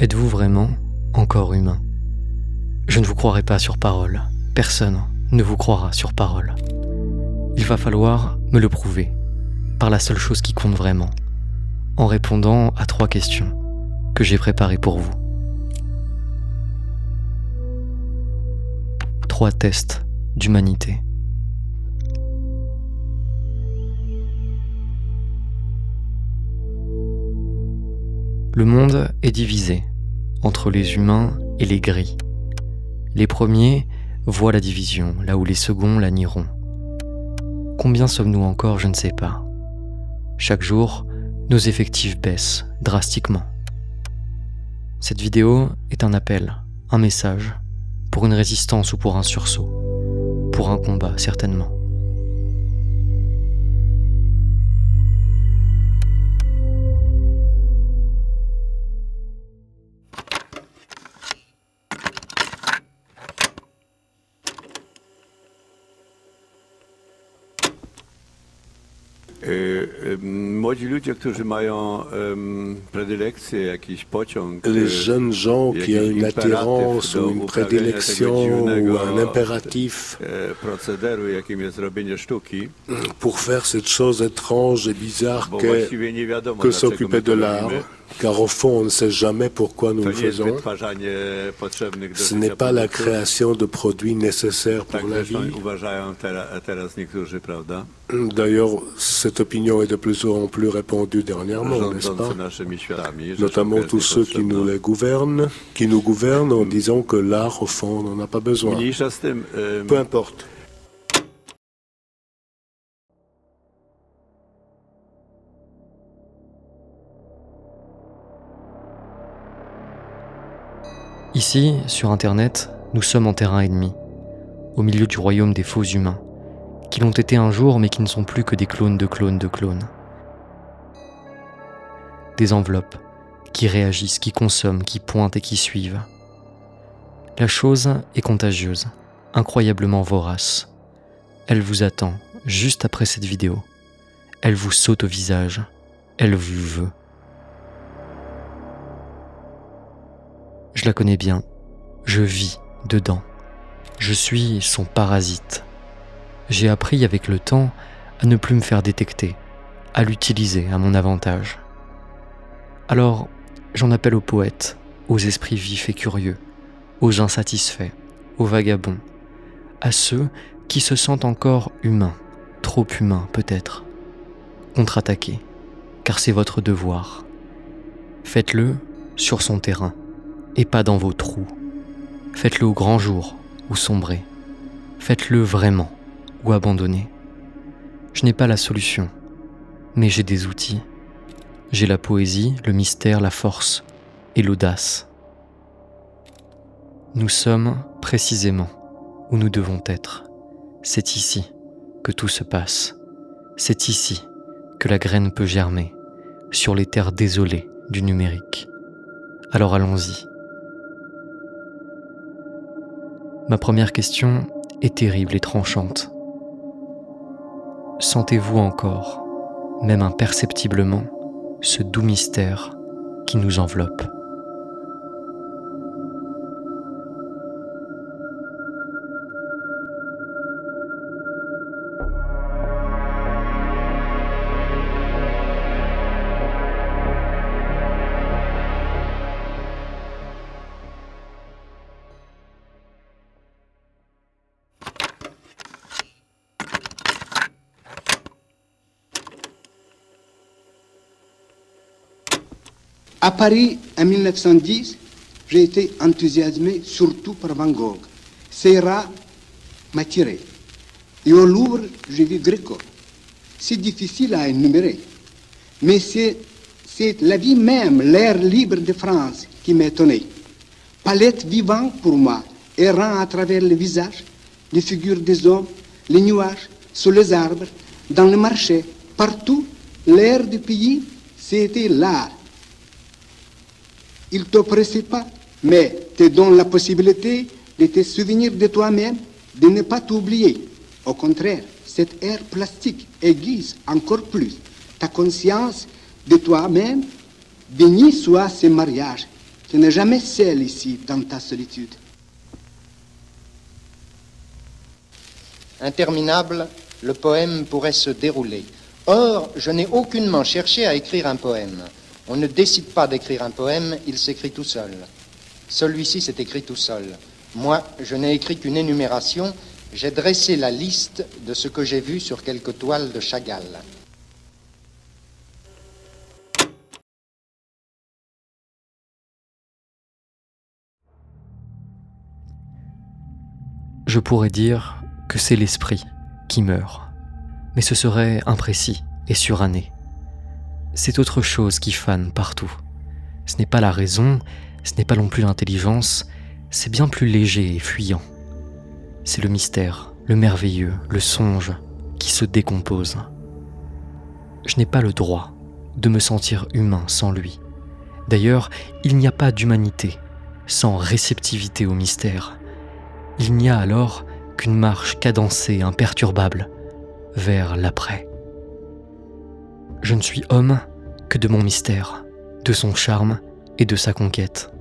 Êtes-vous vraiment encore humain? Je ne vous croirai pas sur parole. Personne ne vous croira sur parole. Il va falloir me le prouver, par la seule chose qui compte vraiment, en répondant à trois questions que j'ai préparées pour vous. Trois tests d'humanité. Le monde est divisé entre les humains et les gris. Les premiers voient la division, là où les seconds la nieront. Combien sommes-nous encore, je ne sais pas. Chaque jour, nos effectifs baissent drastiquement. Cette vidéo est un appel, un message, pour une résistance ou pour un sursaut, pour un combat certainement. Les jeunes gens qui ont une attirance ou une prédilection ou un impératif. pour faire cette chose étrange et bizarre que s'occuper de l'art, car au fond, on ne sait jamais pourquoi nous le faisons. Ce n'est pas la création de produits nécessaires pour la vie. D'ailleurs, cette opinion est de plus en plus répandue dernièrement, n'est-ce pas? Notamment tous ceux qui nous les gouvernent, qui nous gouvernent en disant que l'art, au fond, n'en a pas besoin. Peu importe. Ici, sur Internet, nous sommes en terrain ennemi, au milieu du royaume des faux humains, qui l'ont été un jour mais qui ne sont plus que des clones de clones de clones. Des enveloppes qui réagissent, qui consomment, qui pointent et qui suivent. La chose est contagieuse, incroyablement vorace. Elle vous attend juste après cette vidéo. Elle vous saute au visage. Elle vous veut. Je la connais bien. Je vis dedans. Je suis son parasite. J'ai appris avec le temps à ne plus me faire détecter, à l'utiliser à mon avantage. Alors, j'en appelle aux poètes, aux esprits vifs et curieux, aux insatisfaits, aux vagabonds, à ceux qui se sentent encore humains, trop humains peut-être. Contre-attaquez, car c'est votre devoir. Faites-le sur son terrain et pas dans vos trous. Faites-le au grand jour ou sombrez. Faites-le vraiment ou abandonnez. Je n'ai pas la solution, mais j'ai des outils. J'ai la poésie, le mystère, la force et l'audace. Nous sommes précisément où nous devons être. C'est ici que tout se passe. C'est ici que la graine peut germer, sur les terres désolées du numérique. Alors allons-y. Ma première question est terrible et tranchante. Sentez-vous encore, même imperceptiblement, ce doux mystère qui nous enveloppe? À Paris, en 1910, j'ai été enthousiasmé surtout par Van Gogh. Serra m'a tiré. Et au Louvre, j'ai vu Gréco. C'est difficile à énumérer. Mais c'est, la vie même, l'air libre de France qui m'a étonné. Palette vivante pour moi, errant à travers le visage, les figures des hommes, les nuages, sous les arbres, dans le marché, partout, l'air du pays, c'était l'art il t'oppressait pas, mais te donne la possibilité de te souvenir de toi-même, de ne pas t'oublier. Au contraire, cet air plastique aiguise encore plus ta conscience de toi-même. Béni soit ce mariage Tu n'es jamais seul ici, dans ta solitude. Interminable, le poème pourrait se dérouler. Or, je n'ai aucunement cherché à écrire un poème. On ne décide pas d'écrire un poème, il s'écrit tout seul. Celui-ci s'est écrit tout seul. Moi, je n'ai écrit qu'une énumération, j'ai dressé la liste de ce que j'ai vu sur quelques toiles de Chagall. Je pourrais dire que c'est l'esprit qui meurt, mais ce serait imprécis et suranné. C'est autre chose qui fane partout. Ce n'est pas la raison, ce n'est pas non plus l'intelligence, c'est bien plus léger et fuyant. C'est le mystère, le merveilleux, le songe qui se décompose. Je n'ai pas le droit de me sentir humain sans lui. D'ailleurs, il n'y a pas d'humanité sans réceptivité au mystère. Il n'y a alors qu'une marche cadencée, imperturbable, vers l'après. Je ne suis homme que de mon mystère, de son charme et de sa conquête.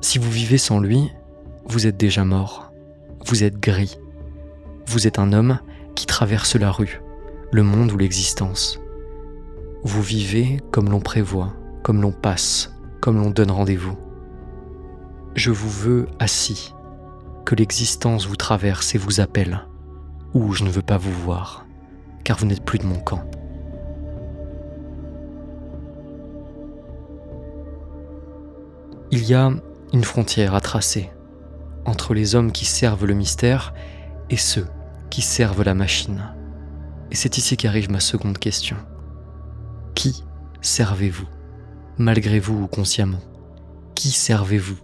Si vous vivez sans lui, vous êtes déjà mort, vous êtes gris, vous êtes un homme qui traverse la rue, le monde ou l'existence. Vous vivez comme l'on prévoit, comme l'on passe, comme l'on donne rendez-vous. Je vous veux assis, que l'existence vous traverse et vous appelle, ou je ne veux pas vous voir, car vous n'êtes plus de mon camp. Il y a une frontière à tracer entre les hommes qui servent le mystère et ceux qui servent la machine. Et c'est ici qu'arrive ma seconde question. Qui servez-vous, malgré vous ou consciemment? Qui servez-vous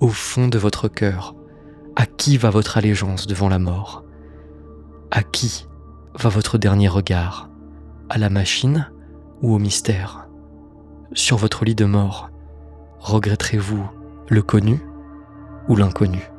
au fond de votre cœur? À qui va votre allégeance devant la mort? À qui va votre dernier regard? À la machine ou au mystère? Sur votre lit de mort, regretterez-vous le connu ou l'inconnu?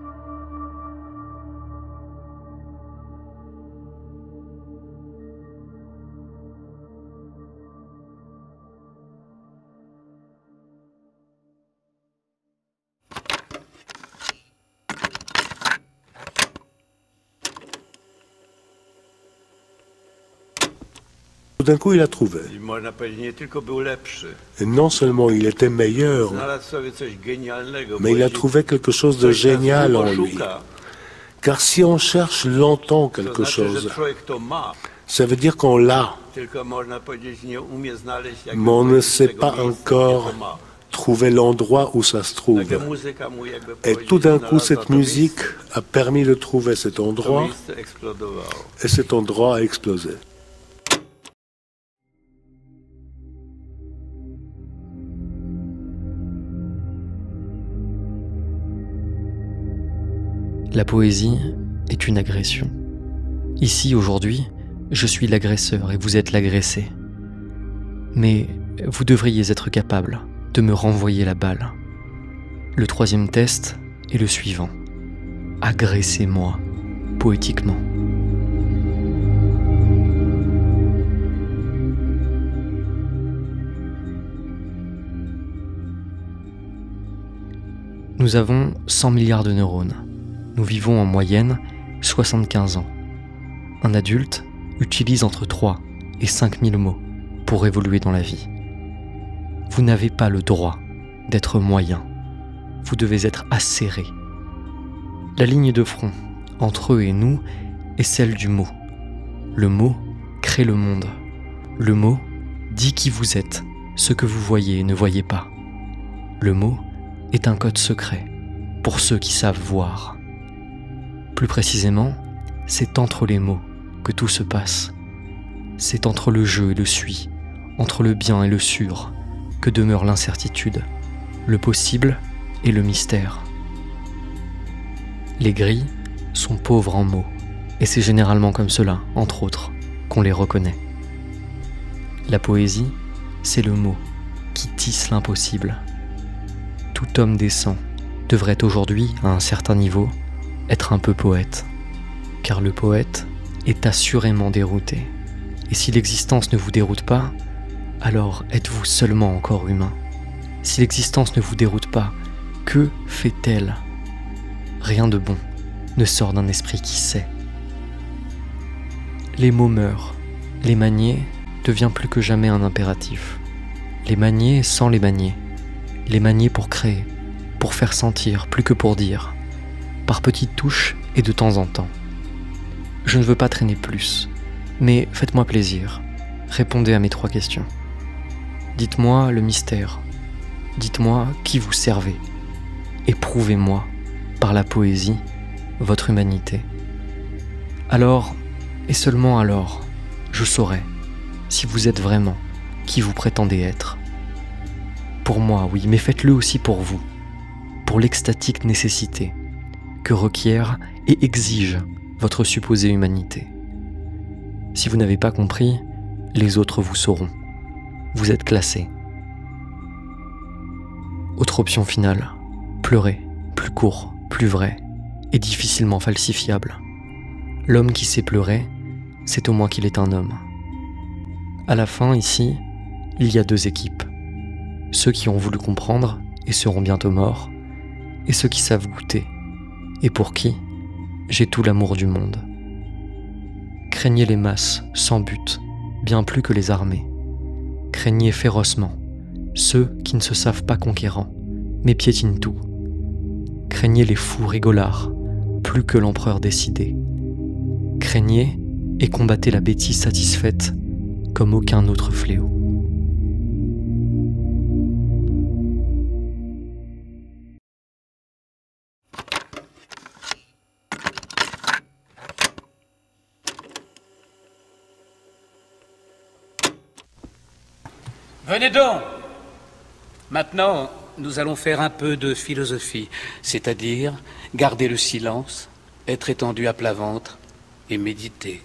D'un coup, il a trouvé. Et non seulement il était meilleur, mais il a trouvé quelque chose de génial en lui. Car si on cherche longtemps quelque chose, ça veut dire qu'on l'a. Mais on ne sait pas encore trouver l'endroit où ça se trouve. Et tout d'un coup, cette musique a permis de trouver cet endroit, et cet endroit a explosé. La poésie est une agression. Ici, aujourd'hui, je suis l'agresseur et vous êtes l'agressé. Mais vous devriez être capable de me renvoyer la balle. Le troisième test est le suivant. Agressez-moi poétiquement. Nous avons 100 milliards de neurones nous vivons en moyenne 75 ans. Un adulte utilise entre 3 et 5 000 mots pour évoluer dans la vie. Vous n'avez pas le droit d'être moyen. Vous devez être acéré. La ligne de front entre eux et nous est celle du mot. Le mot crée le monde. Le mot dit qui vous êtes, ce que vous voyez et ne voyez pas. Le mot est un code secret pour ceux qui savent voir. Plus précisément, c'est entre les mots que tout se passe. C'est entre le jeu et le suis, entre le bien et le sûr, que demeure l'incertitude, le possible et le mystère. Les gris sont pauvres en mots, et c'est généralement comme cela, entre autres, qu'on les reconnaît. La poésie, c'est le mot qui tisse l'impossible. Tout homme décent devrait aujourd'hui, à un certain niveau, être un peu poète, car le poète est assurément dérouté. Et si l'existence ne vous déroute pas, alors êtes-vous seulement encore humain Si l'existence ne vous déroute pas, que fait-elle? Rien de bon ne sort d'un esprit qui sait. Les mots meurent, les manier devient plus que jamais un impératif. Les manier sans les manier, les manier pour créer, pour faire sentir plus que pour dire, par petites touches et de temps en temps. Je ne veux pas traîner plus, mais faites-moi plaisir, répondez à mes trois questions. Dites-moi le mystère, dites-moi qui vous servez, et prouvez-moi, par la poésie, votre humanité. Alors, et seulement alors, je saurai si vous êtes vraiment qui vous prétendez être. Pour moi, oui, mais faites-le aussi pour vous, pour l'extatique nécessité que requiert et exige votre supposée humanité. Si vous n'avez pas compris, les autres vous sauront. Vous êtes classé. Autre option finale, pleurer, plus court, plus vrai, et difficilement falsifiable. L'homme qui sait pleurer, c'est au moins qu'il est un homme. À la fin, ici, il y a deux équipes. Ceux qui ont voulu comprendre et seront bientôt morts, et ceux qui savent goûter, et pour qui j'ai tout l'amour du monde. Craignez les masses, sans but, bien plus que les armées. Craignez férocement ceux qui ne se savent pas conquérants, mais piétinent tout. Craignez les fous rigolards, plus que l'empereur décidé. Craignez et combattez la bêtise satisfaite comme aucun autre fléau. Venez donc Maintenant, nous allons faire un peu de philosophie, c'est-à-dire garder le silence, être étendu à plat ventre et méditer.